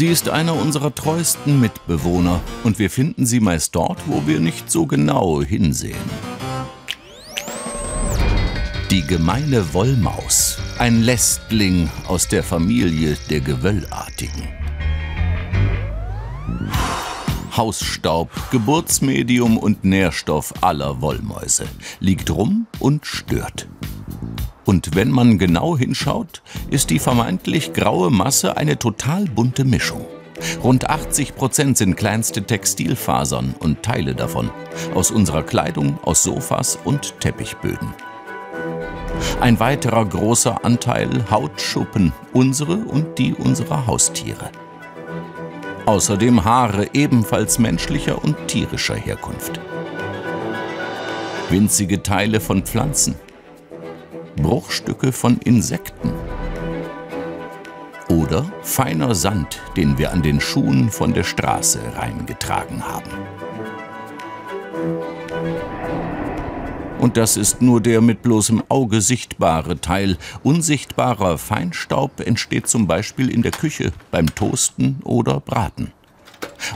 Sie ist einer unserer treuesten Mitbewohner und wir finden sie meist dort, wo wir nicht so genau hinsehen. Die gemeine Wollmaus, ein Lästling aus der Familie der Gewöllartigen. Hausstaub, Geburtsmedium und Nährstoff aller Wollmäuse, liegt rum und stört. Und wenn man genau hinschaut, ist die vermeintlich graue Masse eine total bunte Mischung. Rund 80 Prozent sind kleinste Textilfasern und Teile davon. Aus unserer Kleidung, aus Sofas und Teppichböden. Ein weiterer großer Anteil Hautschuppen, unsere und die unserer Haustiere. Außerdem Haare ebenfalls menschlicher und tierischer Herkunft. Winzige Teile von Pflanzen, Bruchstücke von Insekten oder feiner Sand, den wir an den Schuhen von der Straße reingetragen haben. Und das ist nur der mit bloßem Auge sichtbare Teil. Unsichtbarer Feinstaub entsteht zum Beispiel in der Küche beim Toasten oder Braten.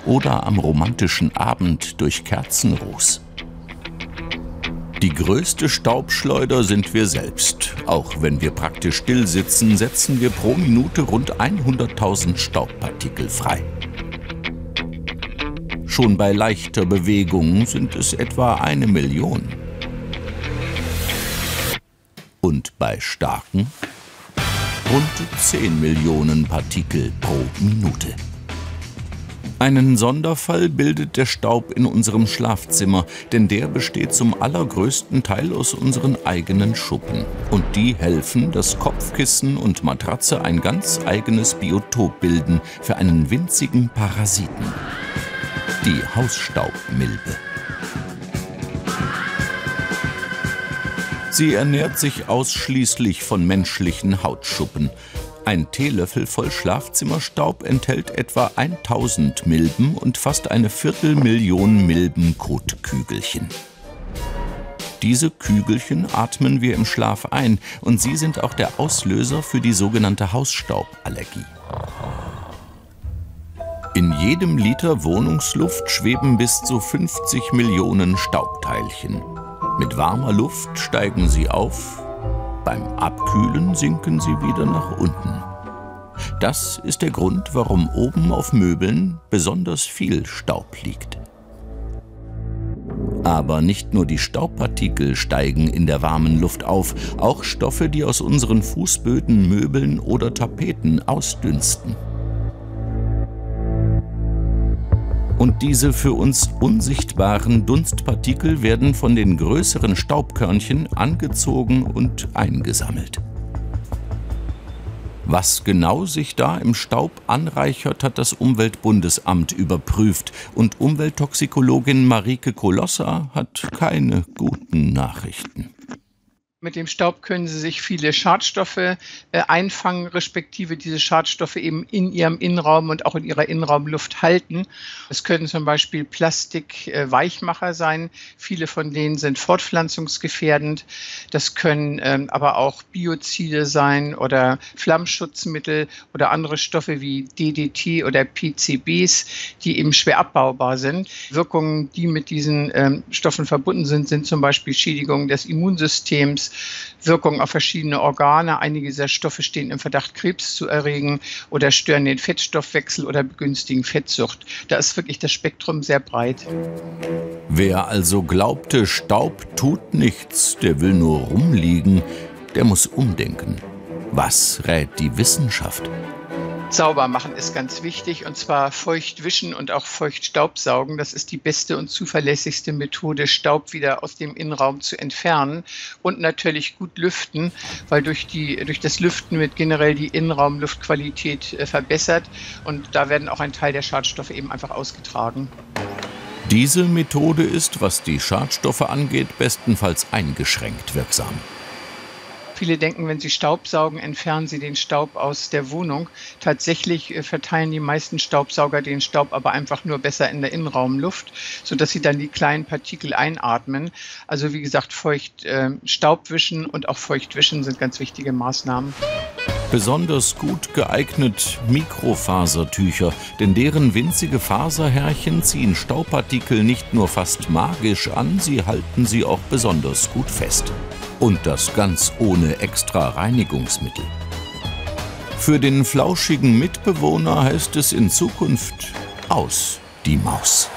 Oder am romantischen Abend durch Kerzenruß. Die größte Staubschleuder sind wir selbst. Auch wenn wir praktisch still sitzen, setzen wir pro Minute rund 100.000 Staubpartikel frei. Schon bei leichter Bewegung sind es etwa eine Million. Und bei starken rund 10 Millionen Partikel pro Minute. Einen Sonderfall bildet der Staub in unserem Schlafzimmer, denn der besteht zum allergrößten Teil aus unseren eigenen Schuppen. Und die helfen, dass Kopfkissen und Matratze ein ganz eigenes Biotop bilden für einen winzigen Parasiten. Die Hausstaubmilbe. Sie ernährt sich ausschließlich von menschlichen Hautschuppen ein Teelöffel voll Schlafzimmerstaub enthält etwa 1000 Milben und fast eine Viertelmillion Milbenkotkügelchen. Diese Kügelchen atmen wir im Schlaf ein und sie sind auch der Auslöser für die sogenannte Hausstauballergie. In jedem Liter Wohnungsluft schweben bis zu 50 Millionen Staubteilchen. Mit warmer Luft steigen sie auf, beim Abkühlen sinken sie wieder nach unten. Das ist der Grund, warum oben auf Möbeln besonders viel Staub liegt. Aber nicht nur die Staubpartikel steigen in der warmen Luft auf, auch Stoffe, die aus unseren Fußböden, Möbeln oder Tapeten ausdünsten. Und diese für uns unsichtbaren Dunstpartikel werden von den größeren Staubkörnchen angezogen und eingesammelt. Was genau sich da im Staub anreichert, hat das Umweltbundesamt überprüft und Umwelttoxikologin Marike Kolossa hat keine guten Nachrichten. Mit dem Staub können sie sich viele Schadstoffe äh, einfangen, respektive diese Schadstoffe eben in ihrem Innenraum und auch in ihrer Innenraumluft halten. Es können zum Beispiel Plastikweichmacher äh, sein. Viele von denen sind fortpflanzungsgefährdend. Das können ähm, aber auch Biozide sein oder Flammschutzmittel oder andere Stoffe wie DDT oder PCBs, die eben schwer abbaubar sind. Wirkungen, die mit diesen ähm, Stoffen verbunden sind, sind zum Beispiel Schädigung des Immunsystems, Wirkung auf verschiedene Organe. Einige dieser Stoffe stehen im Verdacht, Krebs zu erregen oder stören den Fettstoffwechsel oder begünstigen Fettsucht. Da ist wirklich das Spektrum sehr breit. Wer also glaubte, Staub tut nichts, der will nur rumliegen, der muss umdenken. Was rät die Wissenschaft? Sauber machen ist ganz wichtig und zwar feucht wischen und auch feucht Staubsaugen. Das ist die beste und zuverlässigste Methode, Staub wieder aus dem Innenraum zu entfernen und natürlich gut lüften, weil durch, die, durch das Lüften wird generell die Innenraumluftqualität äh, verbessert und da werden auch ein Teil der Schadstoffe eben einfach ausgetragen. Diese Methode ist, was die Schadstoffe angeht, bestenfalls eingeschränkt wirksam. Viele denken, wenn sie Staub saugen, entfernen sie den Staub aus der Wohnung. Tatsächlich äh, verteilen die meisten Staubsauger den Staub aber einfach nur besser in der Innenraumluft, sodass sie dann die kleinen Partikel einatmen. Also wie gesagt, feucht äh, Staubwischen und auch Feuchtwischen sind ganz wichtige Maßnahmen. Besonders gut geeignet Mikrofasertücher, denn deren winzige Faserhärchen ziehen Staubpartikel nicht nur fast magisch an, sie halten sie auch besonders gut fest. Und das ganz ohne extra Reinigungsmittel. Für den flauschigen Mitbewohner heißt es in Zukunft aus die Maus.